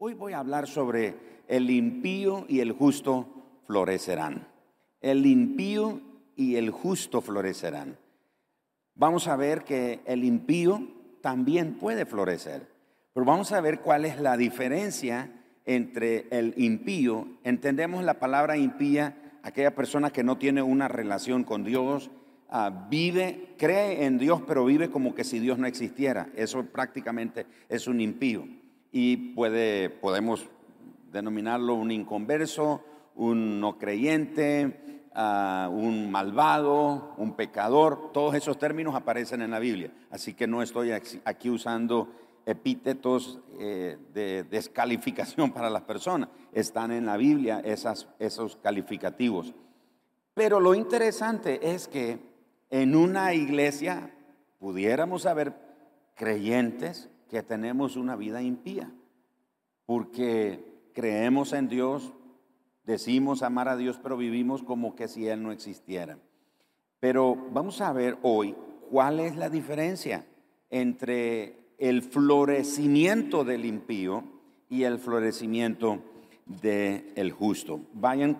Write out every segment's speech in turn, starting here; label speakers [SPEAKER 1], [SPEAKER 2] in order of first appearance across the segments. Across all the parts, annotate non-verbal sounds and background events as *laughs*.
[SPEAKER 1] Hoy voy a hablar sobre el impío y el justo florecerán. El impío y el justo florecerán. Vamos a ver que el impío también puede florecer, pero vamos a ver cuál es la diferencia entre el impío. Entendemos la palabra impía, aquella persona que no tiene una relación con Dios, ah, vive, cree en Dios, pero vive como que si Dios no existiera. Eso prácticamente es un impío y puede, podemos denominarlo un inconverso, un no creyente, ah, un malvado, un pecador. Todos esos términos aparecen en la Biblia. Así que no estoy aquí usando epítetos eh, de descalificación *laughs* para las personas. Están en la Biblia esos calificativos. Pero lo interesante es que en una iglesia pudiéramos haber creyentes que tenemos una vida impía, porque creemos en Dios, decimos amar a Dios, pero vivimos como que si Él no existiera. Pero vamos a ver hoy cuál es la diferencia entre el florecimiento del impío y el florecimiento del justo. Vayan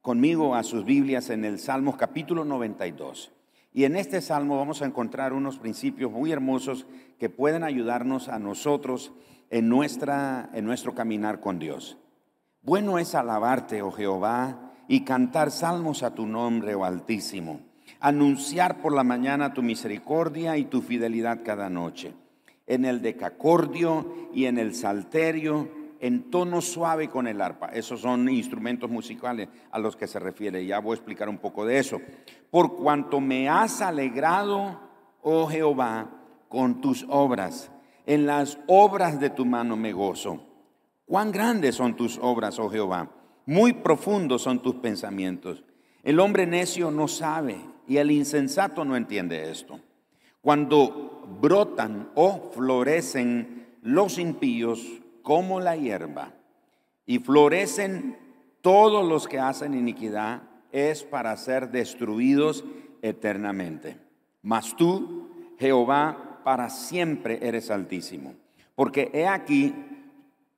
[SPEAKER 1] conmigo a sus Biblias en el Salmos capítulo 92. Y en este salmo vamos a encontrar unos principios muy hermosos que pueden ayudarnos a nosotros en, nuestra, en nuestro caminar con Dios. Bueno es alabarte, oh Jehová, y cantar salmos a tu nombre, oh Altísimo. Anunciar por la mañana tu misericordia y tu fidelidad cada noche. En el decacordio y en el salterio en tono suave con el arpa. Esos son instrumentos musicales a los que se refiere. Ya voy a explicar un poco de eso. Por cuanto me has alegrado, oh Jehová, con tus obras. En las obras de tu mano me gozo. Cuán grandes son tus obras, oh Jehová. Muy profundos son tus pensamientos. El hombre necio no sabe y el insensato no entiende esto. Cuando brotan o florecen los impíos, como la hierba y florecen todos los que hacen iniquidad, es para ser destruidos eternamente. Mas tú, Jehová, para siempre eres altísimo. Porque he aquí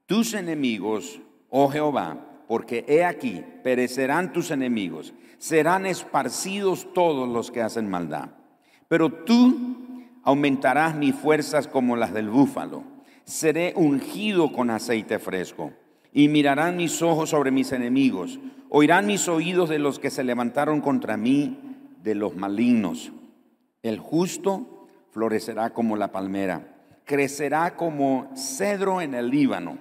[SPEAKER 1] tus enemigos, oh Jehová, porque he aquí perecerán tus enemigos, serán esparcidos todos los que hacen maldad. Pero tú aumentarás mis fuerzas como las del búfalo seré ungido con aceite fresco. Y mirarán mis ojos sobre mis enemigos, oirán mis oídos de los que se levantaron contra mí, de los malignos. El justo florecerá como la palmera, crecerá como cedro en el Líbano,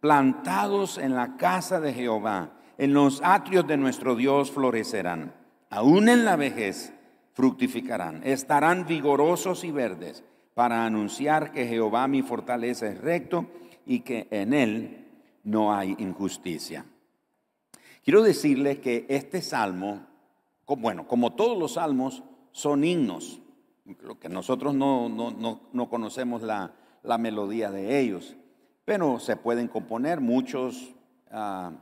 [SPEAKER 1] plantados en la casa de Jehová, en los atrios de nuestro Dios florecerán. Aún en la vejez fructificarán, estarán vigorosos y verdes para anunciar que Jehová mi fortaleza es recto y que en él no hay injusticia. Quiero decirles que este salmo, bueno, como todos los salmos, son himnos, lo que nosotros no, no, conocemos la, melodía de ellos, pero se pueden componer, muchos ah,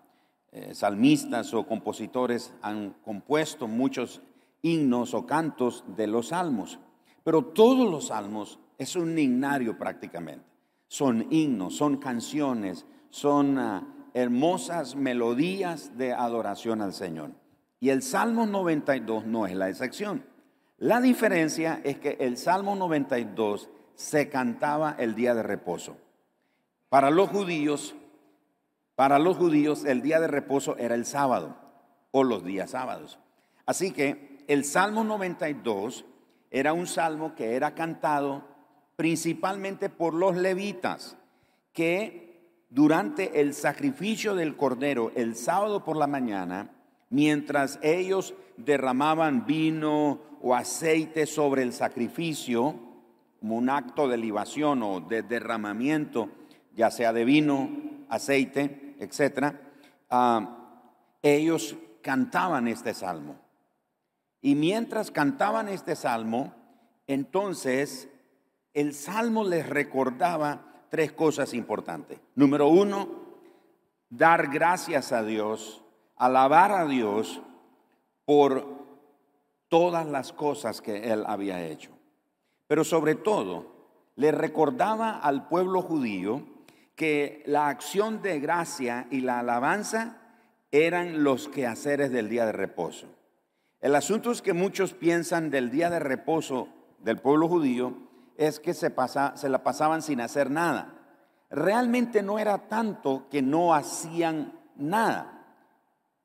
[SPEAKER 1] eh, salmistas o compositores han compuesto muchos himnos o cantos de los salmos, pero todos los salmos es un himnario prácticamente. Son himnos, son canciones, son ah, hermosas melodías de adoración al Señor. Y el Salmo 92 no es la excepción. La diferencia es que el Salmo 92 se cantaba el día de reposo. Para los judíos, para los judíos el día de reposo era el sábado o los días sábados. Así que el Salmo 92 era un salmo que era cantado principalmente por los levitas, que durante el sacrificio del cordero el sábado por la mañana, mientras ellos derramaban vino o aceite sobre el sacrificio, como un acto de libación o de derramamiento, ya sea de vino, aceite, etc., ah, ellos cantaban este salmo. Y mientras cantaban este salmo, entonces el Salmo les recordaba tres cosas importantes. Número uno, dar gracias a Dios, alabar a Dios por todas las cosas que Él había hecho. Pero sobre todo, le recordaba al pueblo judío que la acción de gracia y la alabanza eran los quehaceres del día de reposo. El asunto es que muchos piensan del día de reposo del pueblo judío es que se, pasa, se la pasaban sin hacer nada. Realmente no era tanto que no hacían nada.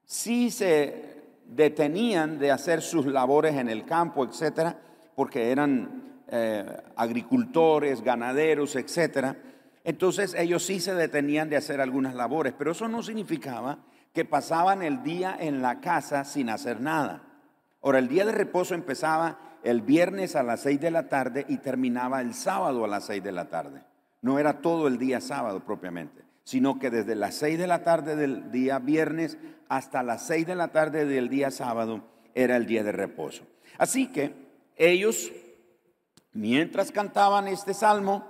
[SPEAKER 1] Sí se detenían de hacer sus labores en el campo, etcétera, porque eran eh, agricultores, ganaderos, etcétera. Entonces ellos sí se detenían de hacer algunas labores, pero eso no significaba que pasaban el día en la casa sin hacer nada. Ahora, el día de reposo empezaba el viernes a las seis de la tarde y terminaba el sábado a las seis de la tarde. No era todo el día sábado propiamente, sino que desde las seis de la tarde del día viernes hasta las seis de la tarde del día sábado era el día de reposo. Así que ellos, mientras cantaban este salmo,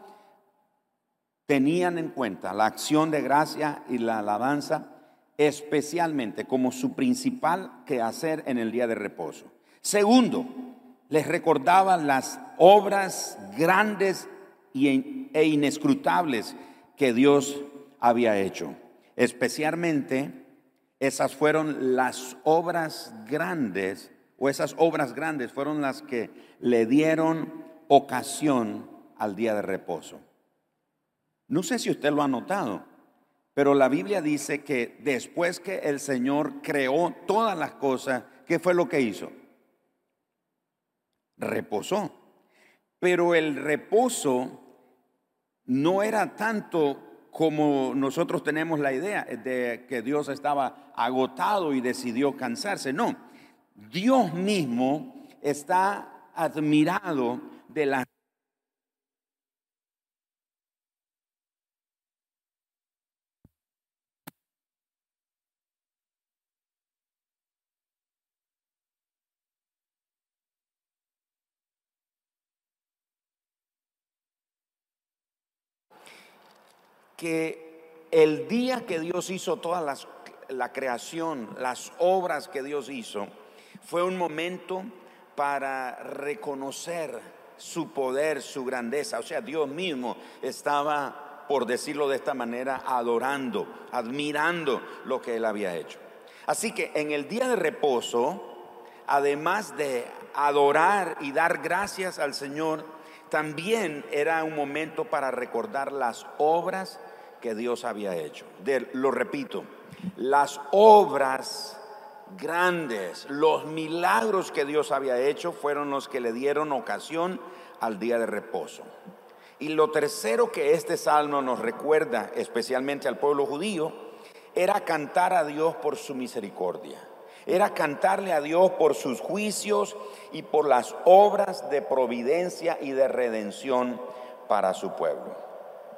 [SPEAKER 1] tenían en cuenta la acción de gracia y la alabanza especialmente como su principal quehacer en el día de reposo. Segundo, les recordaba las obras grandes e inescrutables que Dios había hecho. Especialmente esas fueron las obras grandes, o esas obras grandes fueron las que le dieron ocasión al día de reposo. No sé si usted lo ha notado, pero la Biblia dice que después que el Señor creó todas las cosas, ¿qué fue lo que hizo? Reposó. Pero el reposo no era tanto como nosotros tenemos la idea de que Dios estaba agotado y decidió cansarse. No, Dios mismo está admirado de la que el día que Dios hizo toda la creación, las obras que Dios hizo, fue un momento para reconocer su poder, su grandeza. O sea, Dios mismo estaba, por decirlo de esta manera, adorando, admirando lo que él había hecho. Así que en el día de reposo, además de adorar y dar gracias al Señor, también era un momento para recordar las obras que Dios había hecho. lo repito, las obras grandes, los milagros que Dios había hecho fueron los que le dieron ocasión al día de reposo. Y lo tercero que este salmo nos recuerda, especialmente al pueblo judío, era cantar a Dios por su misericordia. Era cantarle a Dios por sus juicios y por las obras de providencia y de redención para su pueblo.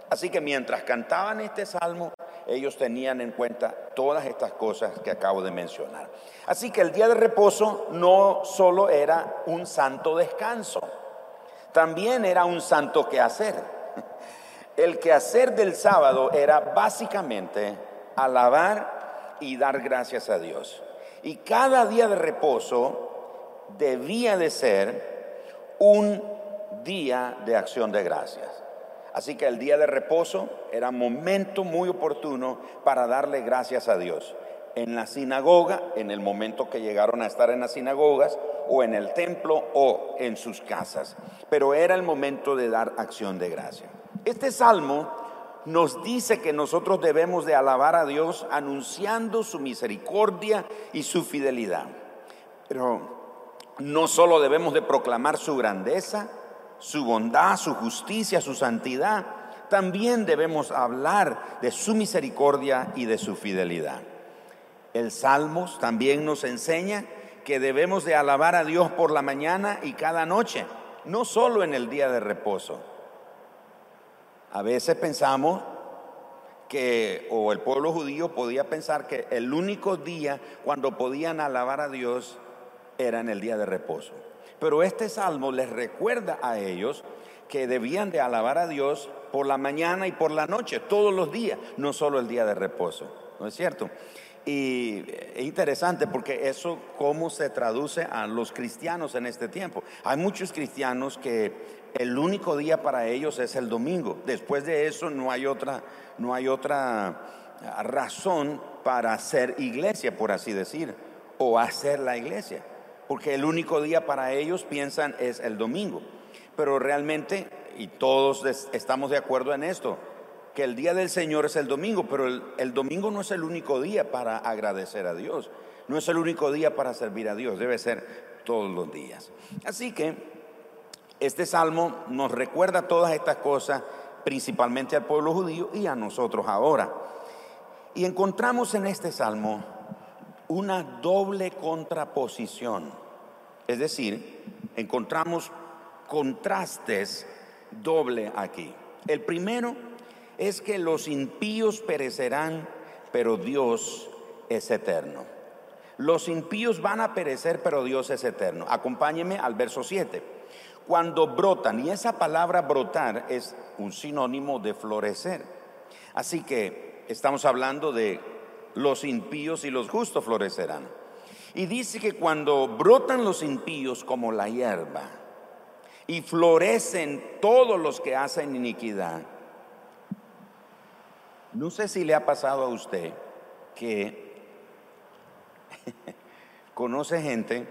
[SPEAKER 1] Así que mientras cantaban este salmo, ellos tenían en cuenta todas estas cosas que acabo de mencionar. Así que el día de reposo no solo era un santo descanso, también era un santo quehacer. *laughs* El quehacer del sábado era básicamente alabar y dar gracias a Dios. Y cada día de reposo debía de ser un día de acción de gracias. Así que el día de reposo era momento muy oportuno para darle gracias a Dios. En la sinagoga, en el momento que llegaron a estar en las sinagogas, o en el templo, o en sus casas. Pero era el momento de dar acción de gracia. Este salmo nos dice que nosotros debemos de alabar a Dios anunciando su misericordia y su fidelidad. Pero no solo debemos de proclamar su grandeza, su bondad, su justicia, su santidad, también debemos hablar de su misericordia y de su fidelidad. El Salmos también nos enseña que debemos de alabar a Dios por la mañana y cada noche, no solo en el día de reposo. A veces pensamos que, o el pueblo judío podía pensar que el único día cuando podían alabar a Dios era en el día de reposo. Pero este salmo les recuerda a ellos que debían de alabar a Dios por la mañana y por la noche, todos los días, no solo el día de reposo, ¿no es cierto? Y es interesante porque eso cómo se traduce a los cristianos en este tiempo. Hay muchos cristianos que el único día para ellos es el domingo. Después de eso no hay otra, no hay otra razón para hacer iglesia, por así decir, o hacer la iglesia. Porque el único día para ellos piensan es el domingo. Pero realmente, y todos estamos de acuerdo en esto, que el día del Señor es el domingo, pero el, domingo no es el único día para agradecer a Dios, no es el único día para servir a Dios, debe ser todos los días. Así que este salmo nos recuerda todas estas cosas, principalmente al pueblo judío y a nosotros ahora. Y encontramos en este salmo una doble contraposición, es decir, encontramos contrastes doble aquí. El primero es que los impíos perecerán, pero Dios es eterno. Los impíos van a perecer, pero Dios es eterno. Acompáñeme al verso 7. Cuando brotan, y esa palabra brotar es un sinónimo de florecer. Así que estamos hablando de los impíos y los justos florecerán. Y dice que cuando brotan los impíos como la hierba y florecen todos los que hacen iniquidad, no sé si le ha pasado a usted que *laughs* conoce gente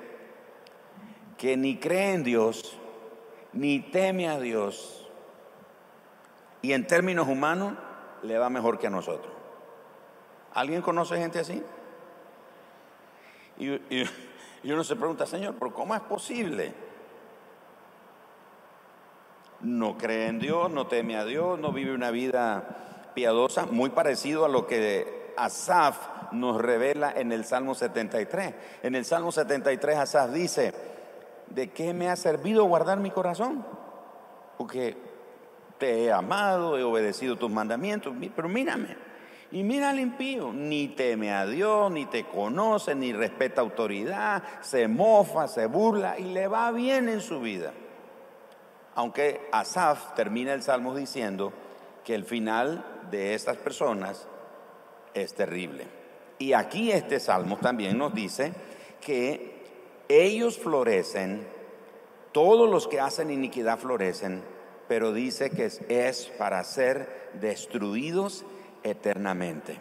[SPEAKER 1] que ni cree en Dios, ni teme a Dios, y en términos humanos le va mejor que a nosotros. ¿Alguien conoce gente así? Y, uno se pregunta, Señor, ¿pero cómo es posible? No cree en Dios, no teme a Dios, no vive una vida piadosa, muy parecido a lo que Asaf nos revela en el Salmo 73. En el Salmo 73 Asaf dice, ¿de qué me ha servido guardar mi corazón? Porque te he amado, he obedecido tus mandamientos, pero mírame. Y mira al impío, ni teme a Dios, ni te conoce, ni respeta autoridad, se mofa, se burla y le va bien en su vida. Aunque Asaf termina el Salmo diciendo que el final de estas personas es terrible. Y aquí este salmo también nos dice que ellos florecen, todos los que hacen iniquidad florecen, pero dice que es, para ser destruidos eternamente.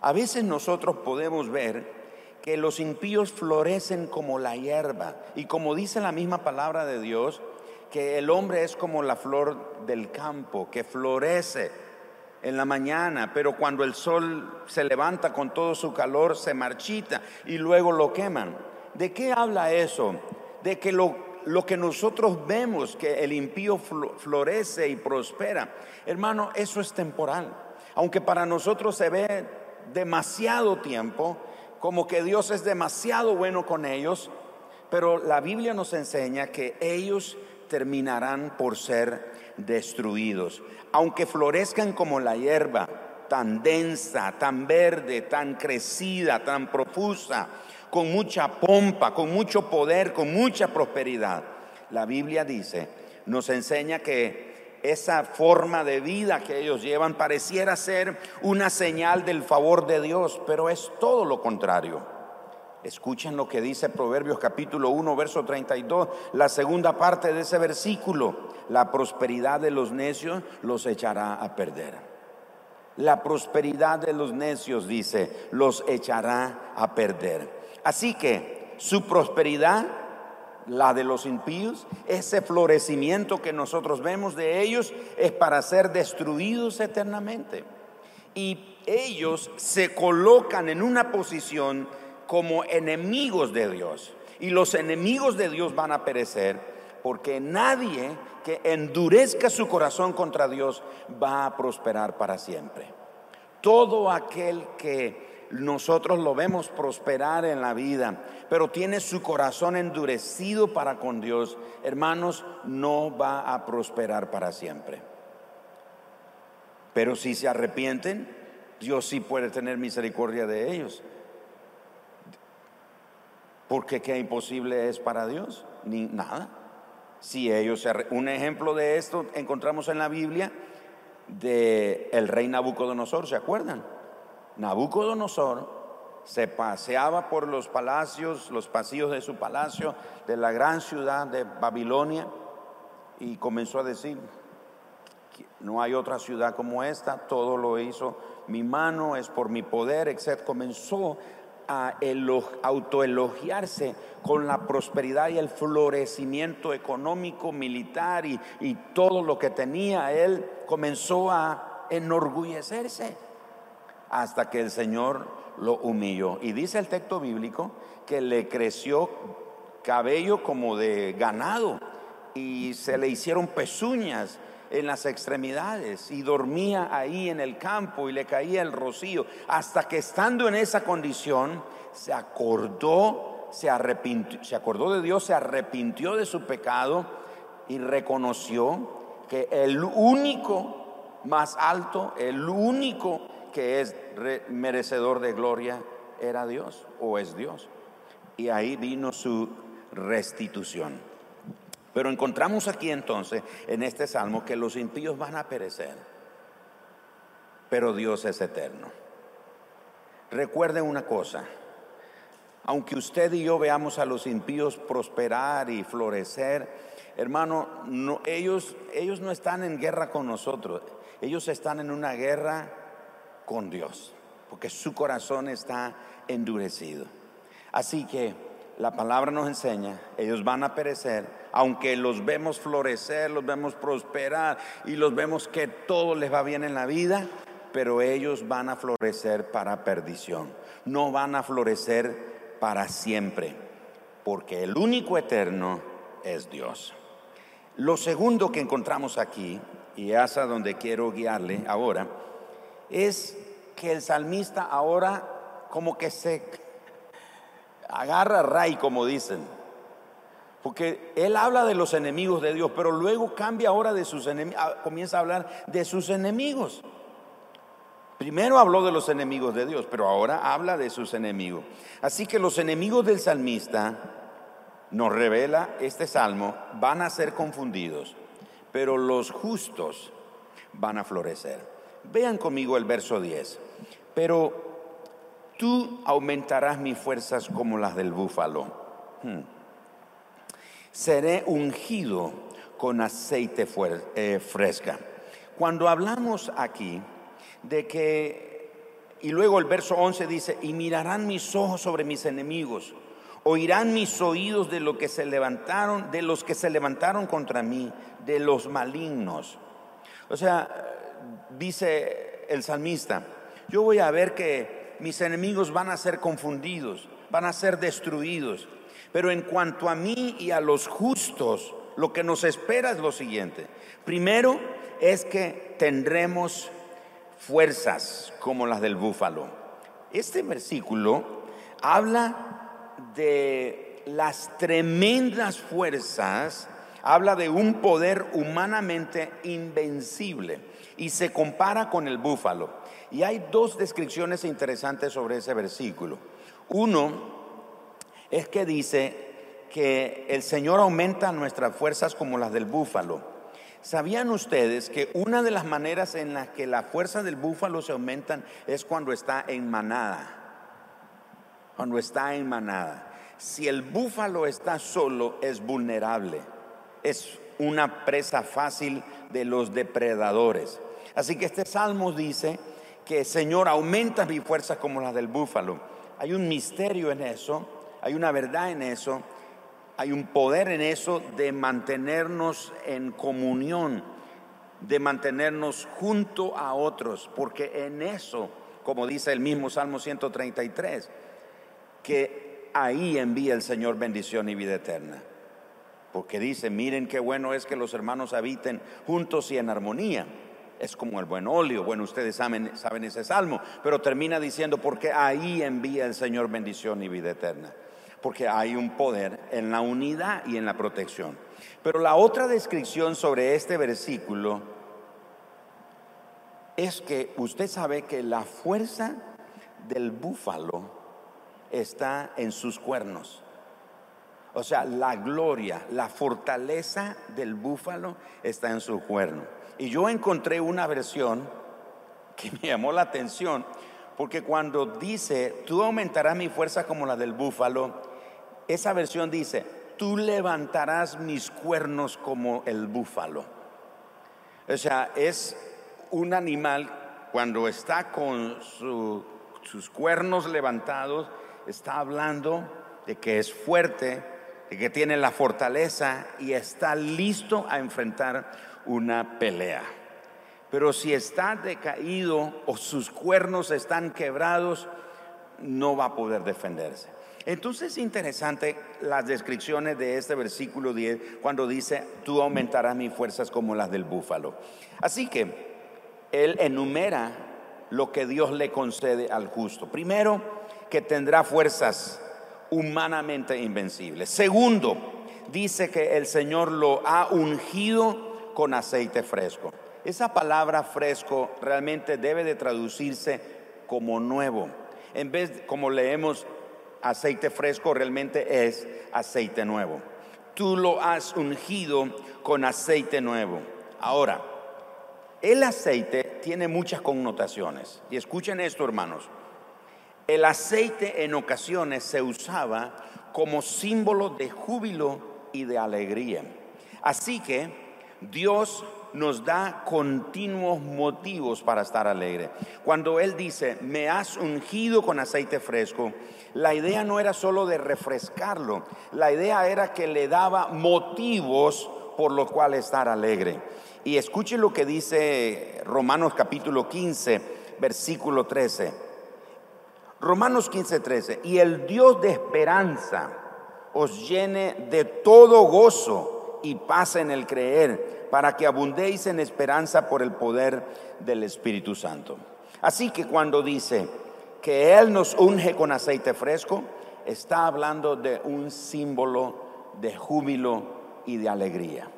[SPEAKER 1] A veces nosotros podemos ver que los impíos florecen como la hierba y como dice la misma palabra de Dios, que el hombre es como la flor del campo, que florece en la mañana, pero cuando el sol se levanta con todo su calor se marchita y luego lo queman. ¿De qué habla eso? De que lo, lo que nosotros vemos, que el impío florece y prospera, hermano, eso es temporal. Aunque para nosotros se ve demasiado tiempo, como que Dios es demasiado bueno con ellos, pero la Biblia nos enseña que ellos terminarán por ser destruidos. Aunque florezcan como la hierba, tan densa, tan verde, tan crecida, tan profusa, con mucha pompa, con mucho poder, con mucha prosperidad. La Biblia dice, nos enseña que esa forma de vida que ellos llevan pareciera ser una señal del favor de Dios, pero es todo lo contrario. Escuchen lo que dice Proverbios capítulo 1, verso 32, la segunda parte de ese versículo. La prosperidad de los necios los echará a perder. La prosperidad de los necios, dice, los echará a perder. Así que su prosperidad, la de los impíos, ese florecimiento que nosotros vemos de ellos, es para ser destruidos eternamente. Y ellos se colocan en una posición como enemigos de Dios. Y los enemigos de Dios van a perecer porque nadie que endurezca su corazón contra Dios va a prosperar para siempre. Todo aquel que nosotros lo vemos prosperar en la vida, pero tiene su corazón endurecido para con Dios, hermanos, no va a prosperar para siempre. Pero si se arrepienten, Dios sí puede tener misericordia de ellos. Porque qué imposible es para Dios, ni nada. Si ellos un ejemplo de esto encontramos en la Biblia de el rey Nabucodonosor, ¿se acuerdan? Nabucodonosor se paseaba por los palacios, los pasillos de su palacio, de la gran ciudad de Babilonia, y comenzó a decir, no hay otra ciudad como esta, todo lo hizo mi mano, es por mi poder, etc. Comenzó a autoelogiarse con la prosperidad y el florecimiento económico, militar y, y todo lo que tenía. Él comenzó a enorgullecerse hasta que el Señor lo humilló. Y dice el texto bíblico que le creció cabello como de ganado y se le hicieron pezuñas en las extremidades y dormía ahí en el campo y le caía el rocío, hasta que estando en esa condición se acordó, se arrepintió, se acordó de Dios, se arrepintió de su pecado y reconoció que el único más alto, el único que es merecedor de gloria era Dios o es Dios. Y ahí vino su restitución. Pero encontramos aquí entonces, en este salmo, que los impíos van a perecer, pero Dios es eterno. Recuerden una cosa, aunque usted y yo veamos a los impíos prosperar y florecer, hermano, ellos, ellos no están en guerra con nosotros, ellos están en una guerra con Dios, porque su corazón está endurecido. Así que la palabra nos enseña, ellos van a perecer, aunque los vemos florecer, los vemos prosperar y los vemos que todo les va bien en la vida, pero ellos van a florecer para perdición, no van a florecer para siempre, porque el único eterno es Dios. Lo segundo que encontramos aquí, y es a donde quiero guiarle ahora, es que el salmista ahora como que se agarra ray, como dicen, porque él habla de los enemigos de Dios, pero luego cambia ahora de sus enemigos, comienza a hablar de sus enemigos. Primero habló de los enemigos de Dios, pero ahora habla de sus enemigos. Así que los enemigos del salmista, nos revela este salmo, van a ser confundidos, pero los justos van a florecer. Vean conmigo el verso 10. Pero tú aumentarás mis fuerzas como las del búfalo. Hmm seré ungido con aceite eh, fresca. Cuando hablamos aquí de que, y luego el verso 11 dice, y mirarán mis ojos sobre mis enemigos, oirán mis oídos de lo que se levantaron, de los que se levantaron contra mí, de los malignos. O sea, dice el salmista, yo voy a ver que mis enemigos van a ser confundidos, van a ser destruidos. Pero en cuanto a mí y a los justos, lo que nos espera es lo siguiente. Primero es que tendremos fuerzas como las del búfalo. Este versículo habla de las tremendas fuerzas, habla de un poder humanamente invencible y se compara con el búfalo. Y hay dos descripciones interesantes sobre ese versículo. Uno es que dice que el Señor aumenta nuestras fuerzas como las del búfalo. ¿Sabían ustedes que una de las maneras en las que las fuerzas del búfalo se aumentan es cuando está en manada? Cuando está en manada. Si el búfalo está solo, es vulnerable. Es una presa fácil de los depredadores. Así que este salmo dice que Señor aumenta mi fuerza como las del búfalo. Hay un misterio en eso hay una verdad en eso, hay un poder en eso de mantenernos en comunión, de mantenernos junto a otros, porque en eso, como dice el mismo Salmo 133, que ahí envía el Señor bendición y vida eterna. Porque dice, miren qué bueno es que los hermanos habiten juntos y en armonía. Es como el buen óleo. Bueno, ustedes saben, saben ese salmo, pero termina diciendo, porque ahí envía el Señor bendición y vida eterna porque hay un poder en la unidad y en la protección. Pero la otra descripción sobre este versículo es que usted sabe que la fuerza del búfalo está en sus cuernos. O sea, la gloria, la fortaleza del búfalo está en su cuerno. Y yo encontré una versión que me llamó la atención porque cuando dice, tú aumentarás mi fuerza como la del búfalo, esa versión dice, tú levantarás mis cuernos como el búfalo. O sea, es un animal cuando está con sus cuernos levantados, está hablando de que es fuerte, que tiene la fortaleza y está listo a enfrentar una pelea. Pero si está decaído o sus cuernos están quebrados, no va a poder defenderse. Entonces es interesante las descripciones de este versículo 10 cuando dice, tú aumentarás mis fuerzas como las del búfalo. Así que él enumera lo que Dios le concede al justo. Primero, que tendrá fuerzas humanamente invencibles. Segundo, dice que el Señor lo ha ungido con aceite fresco. Esa palabra fresco realmente debe de traducirse como nuevo. En vez, como leemos aceite fresco realmente es aceite nuevo. Tú lo has ungido con aceite nuevo. Ahora, el aceite tiene muchas connotaciones. Y escuchen esto, hermanos. El aceite en ocasiones se usaba como símbolo de júbilo y de alegría. Así que Dios nos da continuos motivos para estar alegre. Cuando Él dice, me has ungido con aceite fresco, la idea no era solo de refrescarlo, la idea era que le daba motivos por los cuales estar alegre. Y escuche lo que dice Romanos capítulo 15, versículo 13. Romanos 15, 13. Y el Dios de esperanza os llene de todo gozo y paz en el creer para que abundéis en esperanza por el poder del Espíritu Santo. Así que cuando dice que Él nos unge con aceite fresco, está hablando de un símbolo de júbilo y de alegría.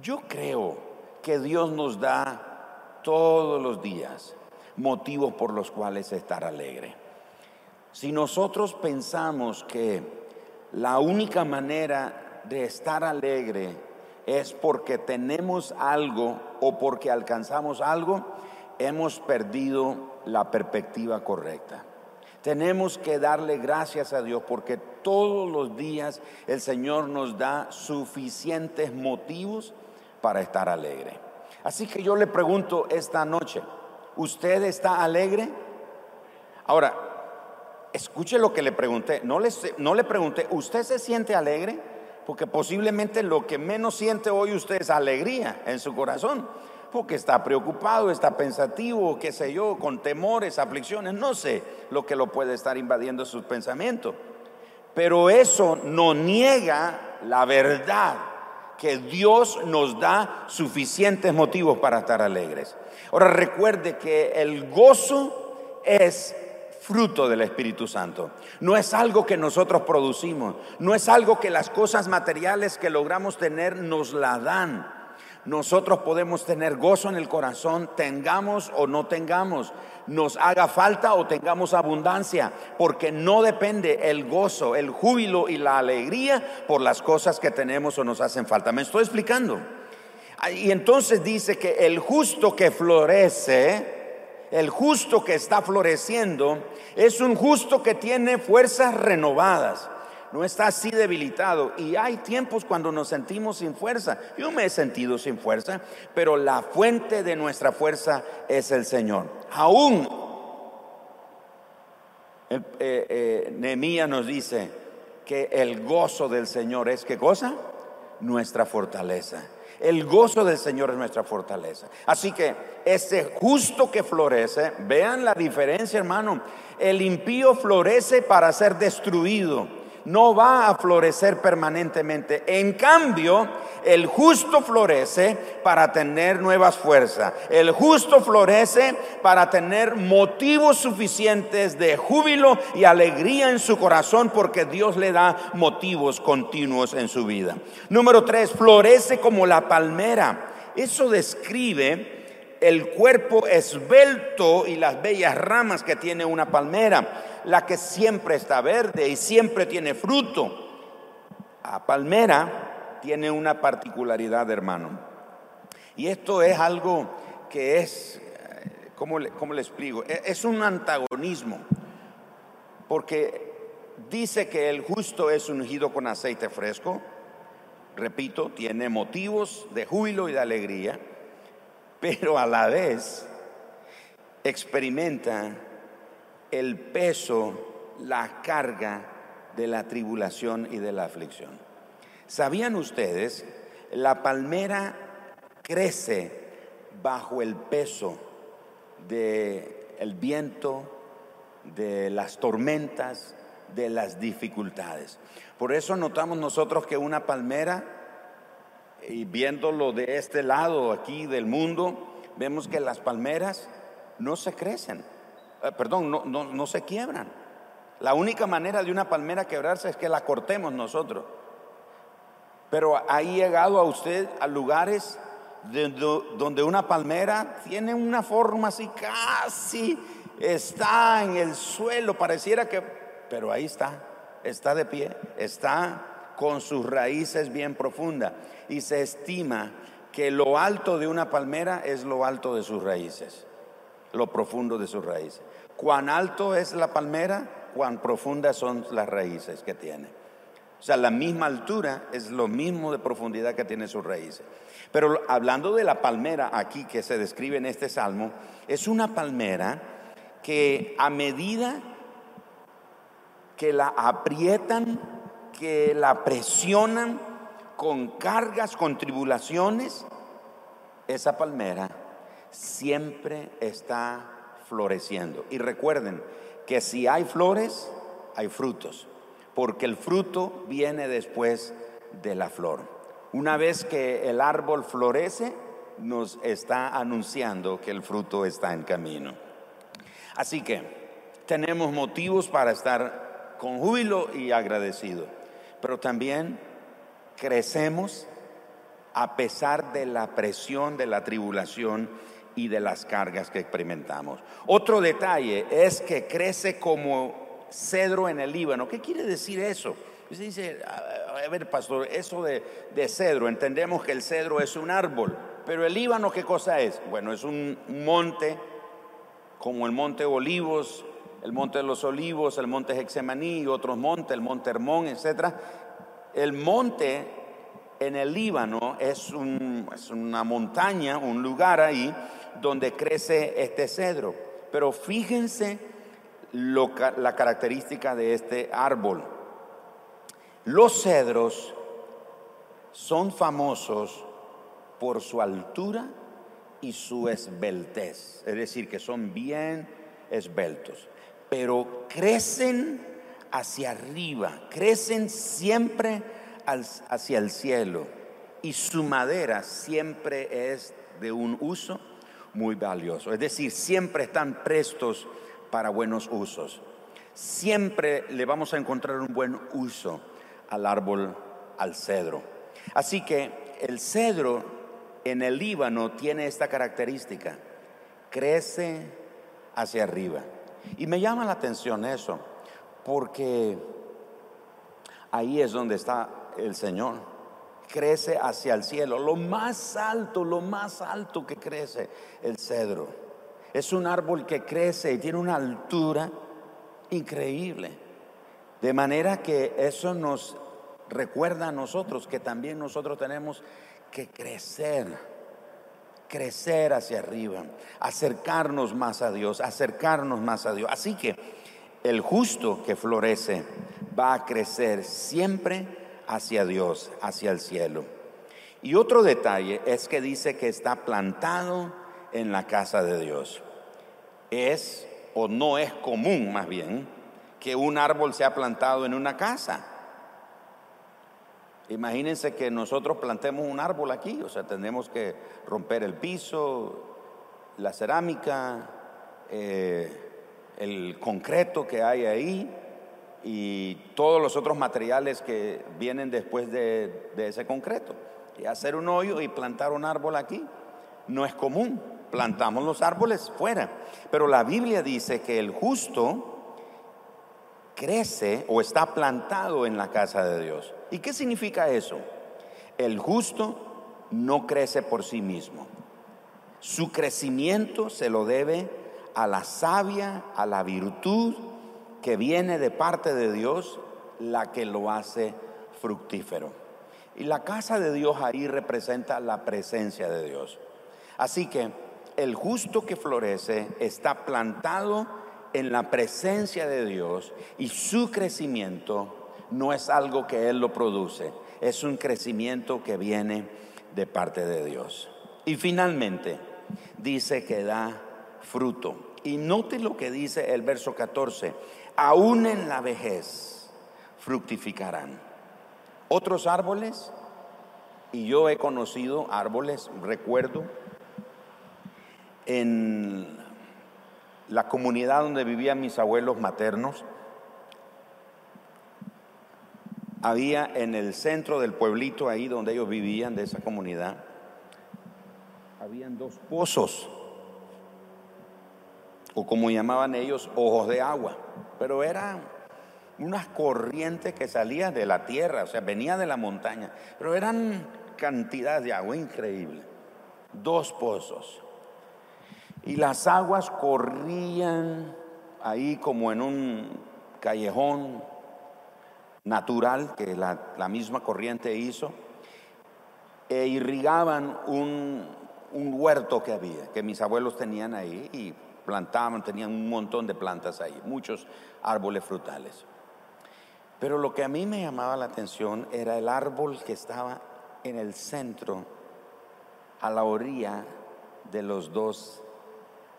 [SPEAKER 1] Yo creo que Dios nos da todos los días motivos por los cuales estar alegre. Si nosotros pensamos que la única manera de estar alegre es porque tenemos algo o porque alcanzamos algo, hemos perdido la perspectiva correcta. Tenemos que darle gracias a Dios porque todos los días el Señor nos da suficientes motivos para estar alegre. Así que yo le pregunto esta noche, ¿usted está alegre? Ahora, escuche lo que le pregunté. No le, no le pregunté, ¿usted se siente alegre? porque posiblemente lo que menos siente hoy usted es alegría en su corazón, porque está preocupado, está pensativo, qué sé yo, con temores, aflicciones, no sé lo que lo puede estar invadiendo sus pensamientos. Pero eso no niega la verdad que Dios nos da suficientes motivos para estar alegres. Ahora recuerde que el gozo es fruto del Espíritu Santo. No es algo que nosotros producimos, no es algo que las cosas materiales que logramos tener nos la dan. Nosotros podemos tener gozo en el corazón, tengamos o no tengamos, nos haga falta o tengamos abundancia, porque no depende el gozo, el júbilo y la alegría por las cosas que tenemos o nos hacen falta. ¿Me estoy explicando? Y entonces dice que el justo que florece, el justo que está floreciendo es un justo que tiene fuerzas renovadas. No está así debilitado. Y hay tiempos cuando nos sentimos sin fuerza. Yo me he sentido sin fuerza, pero la fuente de nuestra fuerza es el Señor. Aún eh, eh nos dice que el gozo del Señor es qué cosa? Nuestra fortaleza. El gozo del Señor es nuestra fortaleza. Así que ese justo que florece, vean la diferencia hermano, el impío florece para ser destruido no va a florecer permanentemente. En cambio, el justo florece para tener nuevas fuerzas. El justo florece para tener motivos suficientes de júbilo y alegría en su corazón porque Dios le da motivos continuos en su vida. Número tres, florece como la palmera. Eso describe el cuerpo esbelto y las bellas ramas que tiene una palmera la que siempre está verde y siempre tiene fruto. La palmera tiene una particularidad, hermano. Y esto es algo que es eh, ¿cómo le, cómo le explico? E, es un antagonismo, porque dice que el justo es ungido con aceite fresco, repito, tiene motivos de júbilo y de alegría, pero a la vez experimenta el peso, la carga de la tribulación y de la aflicción. ¿Sabían ustedes? La palmera crece bajo el peso del el viento, de las tormentas, de las dificultades. Por eso notamos nosotros que una palmera, y viéndolo de este lado aquí del mundo, vemos que las palmeras no se crecen, eh, perdón, no, no, se quiebran. La única manera de una palmera quebrarse es que la cortemos nosotros. Pero ha llegado a usted a lugares donde una palmera tiene una forma así casi está en el suelo, pareciera que, pero ahí está, está de pie, está con sus raíces bien profundas y se estima que lo alto de una palmera es lo alto de sus raíces, lo profundo de sus raíces. Cuán alto es la palmera, cuán profundas son las raíces que tiene. O sea, la misma altura es lo mismo de profundidad que tiene sus raíces. Pero hablando de la palmera aquí que se describe en este salmo, es una palmera que a medida que la aprietan, que la presionan con cargas, con tribulaciones, esa palmera siempre está floreciendo. Y recuerden que si hay flores, hay frutos, porque el fruto viene después de la flor. Una vez que el árbol florece, nos está anunciando que el fruto está en camino. Así que tenemos motivos para estar con júbilo y agradecido, pero también crecemos a pesar de la presión, de la tribulación y de las cargas que experimentamos. Otro detalle es que crece como cedro en el Líbano. ¿Qué quiere decir eso? Usted dice, a ver, pastor, eso de, de, cedro, entendemos que el cedro es un árbol, pero el Líbano, ¿qué cosa es? Bueno, es un monte como el monte Olivos, el monte de los Olivos, el monte Hexemaní y otros montes, el monte Hermón, etc. El monte en el Líbano es, una montaña, un lugar ahí donde crece este cedro. Pero fíjense la característica de este árbol. Los cedros son famosos por su altura y su esbeltez, es decir, que son bien esbeltos, pero crecen hacia arriba, crecen siempre hacia el cielo y su madera siempre es de un uso muy valioso, es decir, siempre están prestos para buenos usos. Siempre le vamos a encontrar un buen uso al árbol, al cedro. Así que el cedro en el Líbano tiene esta característica, crece hacia arriba. Y me llama la atención eso, porque ahí es donde está el Señor. Crece hacia el cielo, lo más alto, lo más alto que crece el cedro. Es un árbol que crece y tiene una altura increíble. De manera que eso nos recuerda a nosotros que también nosotros tenemos que crecer, crecer hacia arriba, acercarnos más a Dios, acercarnos más a Dios. Así que el justo que florece va a crecer siempre hacia Dios, hacia el cielo. Y otro detalle es que dice que está plantado en la casa de Dios. Es o no es común más bien que un árbol sea plantado en una casa. Imagínense que nosotros plantemos un árbol aquí, o sea, tenemos que romper el piso, la cerámica, eh, el concreto que hay ahí y todos los otros materiales que vienen después de, de ese concreto. Y hacer un hoyo y plantar un árbol aquí no es común. Plantamos los árboles fuera. Pero la Biblia dice que el justo crece o está plantado en la casa de Dios. ¿Y qué significa eso? El justo no crece por sí mismo. Su crecimiento se lo debe a la savia, a la virtud que viene de parte de Dios, la que lo hace fructífero. Y la casa de Dios ahí representa la presencia de Dios. Así que el justo que florece está plantado en la presencia de Dios y su crecimiento no es algo que Él lo produce, es un crecimiento que viene de parte de Dios. Y finalmente dice que da fruto. Y note lo que dice el verso 14, aún en la vejez fructificarán. Otros árboles, y yo he conocido árboles, recuerdo, en la comunidad donde vivían mis abuelos maternos, había en el centro del pueblito ahí donde ellos vivían, de esa comunidad, habían dos pozos, o como llamaban ellos, ojos de agua, pero eran unas corrientes que salían de la tierra, o sea, venía de la montaña, pero eran cantidades de agua increíble. Dos pozos. Y las aguas corrían ahí como en un callejón natural que la, misma corriente hizo, e irrigaban un, un huerto que había, que mis abuelos tenían ahí, y plantaban, tenían un montón de plantas ahí, muchos árboles frutales. Pero lo que a mí me llamaba la atención era el árbol que estaba en el centro, a la orilla de los dos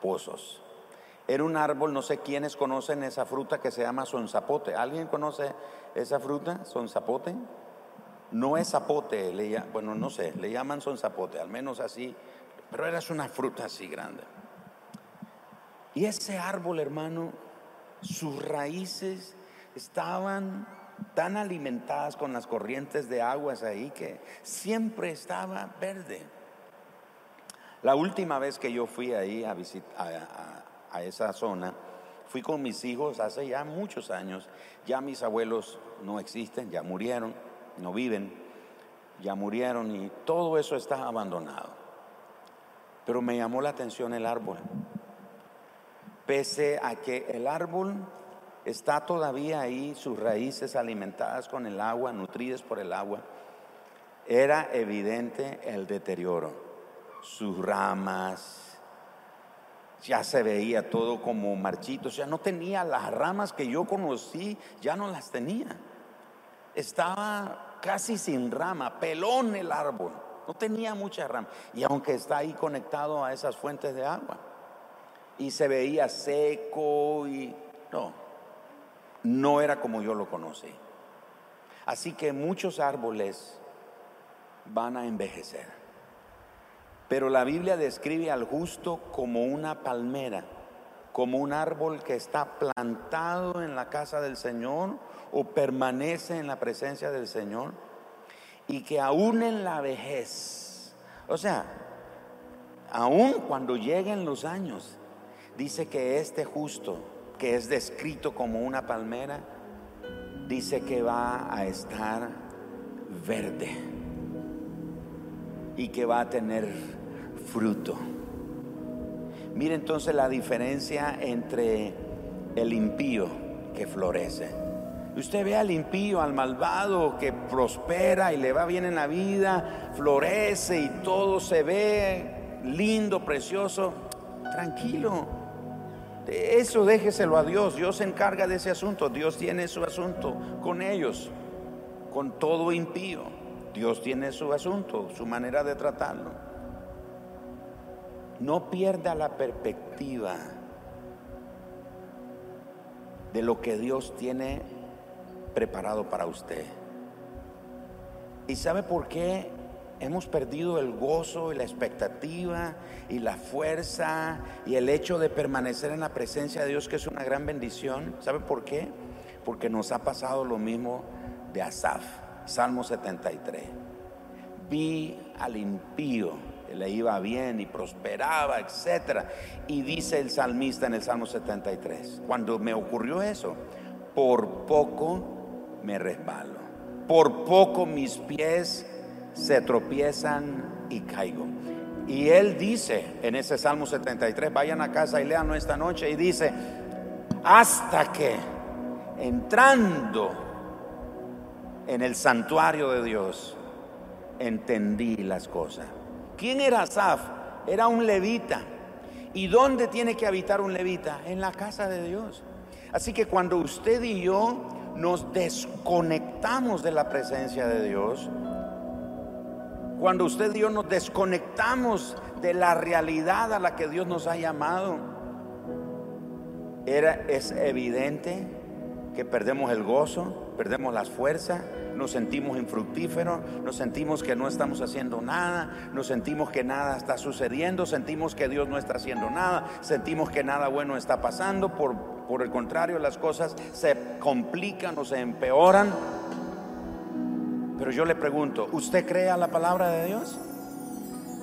[SPEAKER 1] pozos. Era un árbol, no sé quiénes conocen esa fruta que se llama sonzapote. ¿Alguien conoce esa fruta, sonzapote? No es zapote, le, bueno, no sé, le llaman sonzapote, al menos así, pero era una fruta así grande. Y ese árbol, hermano, sus raíces estaban tan alimentadas con las corrientes de aguas ahí que siempre estaba verde. La última vez que yo fui ahí a visitar, a esa zona, fui con mis hijos hace ya muchos años, ya mis abuelos no existen, ya murieron, no viven, ya murieron y todo eso está abandonado. Pero me llamó la atención el árbol, pese a que el árbol está todavía ahí, sus raíces alimentadas con el agua, nutridas por el agua, era evidente el deterioro, sus ramas, ya se veía todo como marchito, o sea, no tenía las ramas que yo conocí, ya no las tenía. Estaba casi sin rama, pelón el árbol, no tenía mucha rama. Y aunque está ahí conectado a esas fuentes de agua, y se veía seco y no, no era como yo lo conocí. Así que muchos árboles van a envejecer. Pero la Biblia describe al justo como una palmera, como un árbol que está plantado en la casa del Señor o permanece en la presencia del Señor y que aún en la vejez, o sea, aún cuando lleguen los años, dice que este justo, que es descrito como una palmera, dice que va a estar verde y que va a tener fruto. Mire entonces la diferencia entre el impío que florece. Usted ve al impío, al malvado que prospera y le va bien en la vida, florece y todo se ve lindo, precioso. Tranquilo. Eso déjeselo a Dios. Dios se encarga de ese asunto. Dios tiene su asunto con ellos, con todo impío. Dios tiene su asunto, su manera de tratarlo. No pierda la perspectiva de lo que Dios tiene preparado para usted. ¿Y sabe por qué hemos perdido el gozo y la expectativa y la fuerza y el hecho de permanecer en la presencia de Dios, que es una gran bendición? ¿Sabe por qué? Porque nos ha pasado lo mismo de Asaf, Salmo 73. Vi al impío le iba bien y prosperaba, etc. Y dice el salmista en el Salmo 73, cuando me ocurrió eso, por poco me resbalo, por poco mis pies se tropiezan y caigo. Y él dice en ese Salmo 73, vayan a casa y leanlo esta noche, y dice, hasta que entrando en el santuario de Dios, entendí las cosas. ¿Quién era Asaf? Era un levita. ¿Y dónde tiene que habitar un levita? En la casa de Dios. Así que cuando usted y yo nos desconectamos de la presencia de Dios, cuando usted y yo nos desconectamos de la realidad a la que Dios nos ha llamado, era, es evidente que perdemos el gozo, perdemos las fuerzas, nos sentimos infructíferos, nos sentimos que no estamos haciendo nada, nos sentimos que nada está sucediendo, sentimos que Dios no está haciendo nada, sentimos que nada bueno está pasando, por, por el contrario las cosas se complican o se empeoran. Pero yo le pregunto, ¿usted cree a la palabra de Dios?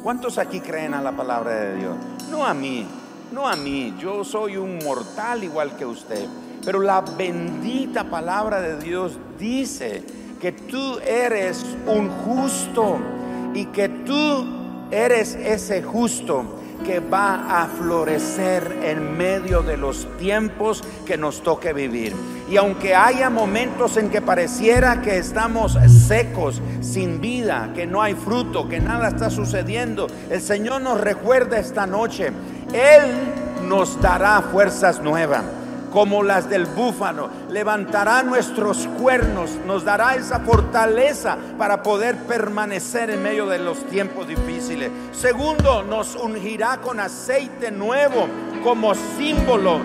[SPEAKER 1] ¿Cuántos aquí creen a la palabra de Dios? No a mí, no a mí, yo soy un mortal igual que usted. Pero la bendita palabra de Dios dice que tú eres un justo y que tú eres ese justo que va a florecer en medio de los tiempos que nos toque vivir. Y aunque haya momentos en que pareciera que estamos secos, sin vida, que no hay fruto, que nada está sucediendo, el Señor nos recuerda esta noche, Él nos dará fuerzas nuevas como las del búfalo, levantará nuestros cuernos, nos dará esa fortaleza para poder permanecer en medio de los tiempos difíciles. Segundo, nos ungirá con aceite nuevo como símbolo,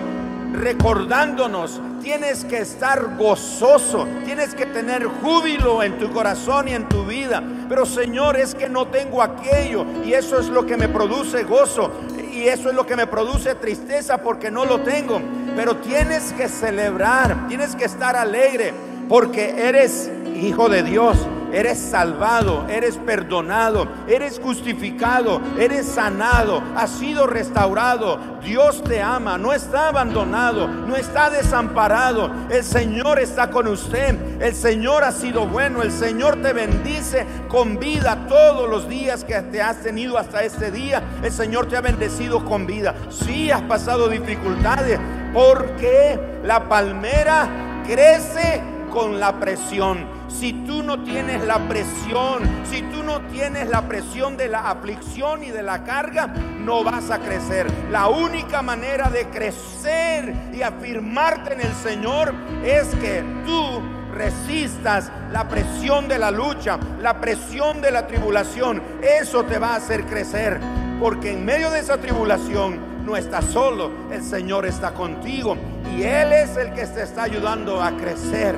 [SPEAKER 1] recordándonos tienes que estar gozoso, tienes que tener júbilo en tu corazón y en tu vida. Pero Señor, es que no tengo aquello y eso es lo que me produce gozo y eso es lo que me produce tristeza porque no lo tengo. Pero tienes que celebrar, tienes que estar alegre porque eres hijo de Dios eres salvado, eres perdonado, eres justificado, eres sanado, has sido restaurado. Dios te ama, no está abandonado, no está desamparado. El Señor está con usted, el Señor ha sido bueno, el Señor te bendice con vida todos los días que te has tenido hasta este día. El Señor te ha bendecido con vida. Si has pasado dificultades, porque la palmera crece con la presión. Si tú no tienes la presión, si tú no tienes la presión de la aflicción y de la carga, no vas a crecer. La única manera de crecer y afirmarte en el Señor es que tú resistas la presión de la lucha, la presión de la tribulación. Eso te va a hacer crecer. Porque en medio de esa tribulación no estás solo, el Señor está contigo y Él es el que te está ayudando a crecer.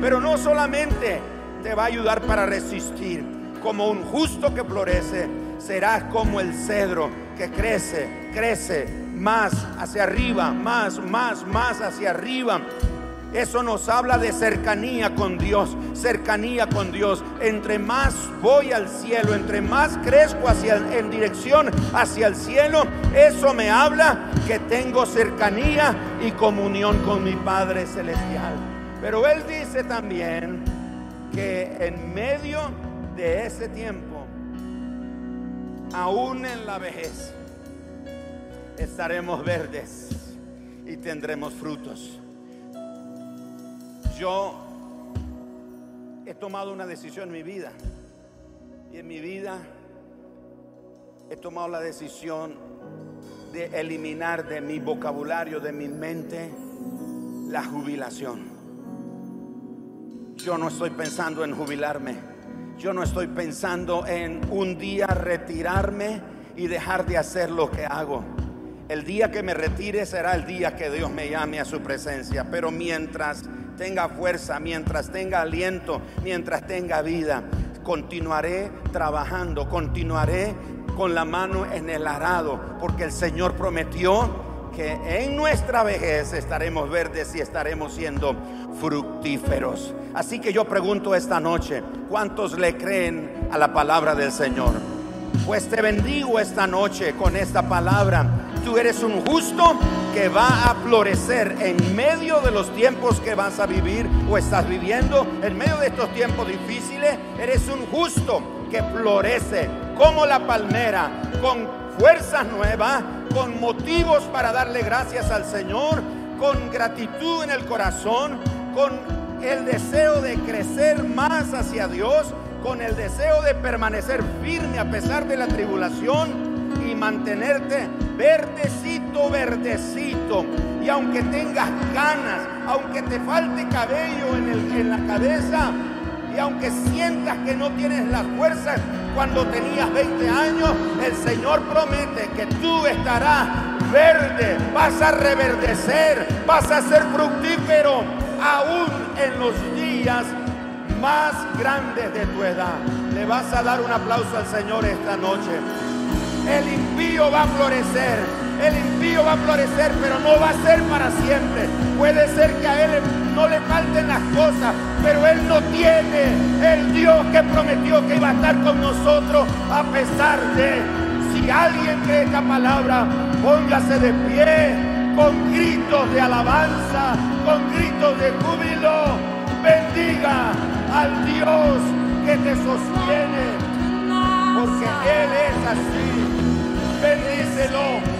[SPEAKER 1] Pero no solamente te va a ayudar para resistir, como un justo que florece, serás como el cedro que crece, crece más hacia arriba, más, más, más hacia arriba. Eso nos habla de cercanía con Dios, cercanía con Dios. Entre más voy al cielo, entre más crezco hacia en dirección hacia el cielo, eso me habla que tengo cercanía y comunión con mi Padre celestial. Pero él dice también que en medio de ese tiempo, aún en la vejez, estaremos verdes y tendremos frutos. Yo he tomado una decisión en mi vida y en mi vida he tomado la decisión de eliminar de mi vocabulario, de mi mente, la jubilación. Yo no estoy pensando en jubilarme. Yo no estoy pensando en un día retirarme y dejar de hacer lo que hago. El día que me retire será el día que Dios me llame a su presencia. Pero mientras tenga fuerza, mientras tenga aliento, mientras tenga vida, continuaré trabajando, continuaré con la mano en el arado, porque el Señor prometió que en nuestra vejez estaremos verdes y estaremos siendo fructíferos. Así que yo pregunto esta noche, ¿cuántos le creen a la palabra del Señor? Pues te bendigo esta noche con esta palabra. Tú eres un justo que va a florecer en medio de los tiempos que vas a vivir o estás viviendo. En medio de estos tiempos difíciles, eres un justo que florece como la palmera, con fuerzas nuevas, con motivos para darle gracias al Señor, con gratitud en el corazón, con el deseo de crecer más hacia Dios, con el deseo de permanecer firme a pesar de la tribulación y mantenerte verdecito, verdecito. Y aunque tengas ganas, aunque te falte cabello en, el, en la cabeza, y aunque sientas que no tienes las fuerzas cuando tenías 20 años, el Señor promete que tú estarás verde, vas a reverdecer, vas a ser fructífero aún en los días más grandes de tu edad. Le vas a dar un aplauso al Señor esta noche. El impío va a florecer. El impío va a florecer, pero no va a ser para siempre. Puede ser que a él no le falten las cosas, pero él no tiene el Dios que prometió que iba a estar con nosotros a pesar de. Si alguien cree esta palabra, póngase de pie con gritos de alabanza, con gritos de júbilo. Bendiga al Dios que te sostiene, porque Él es así. Bendícelo.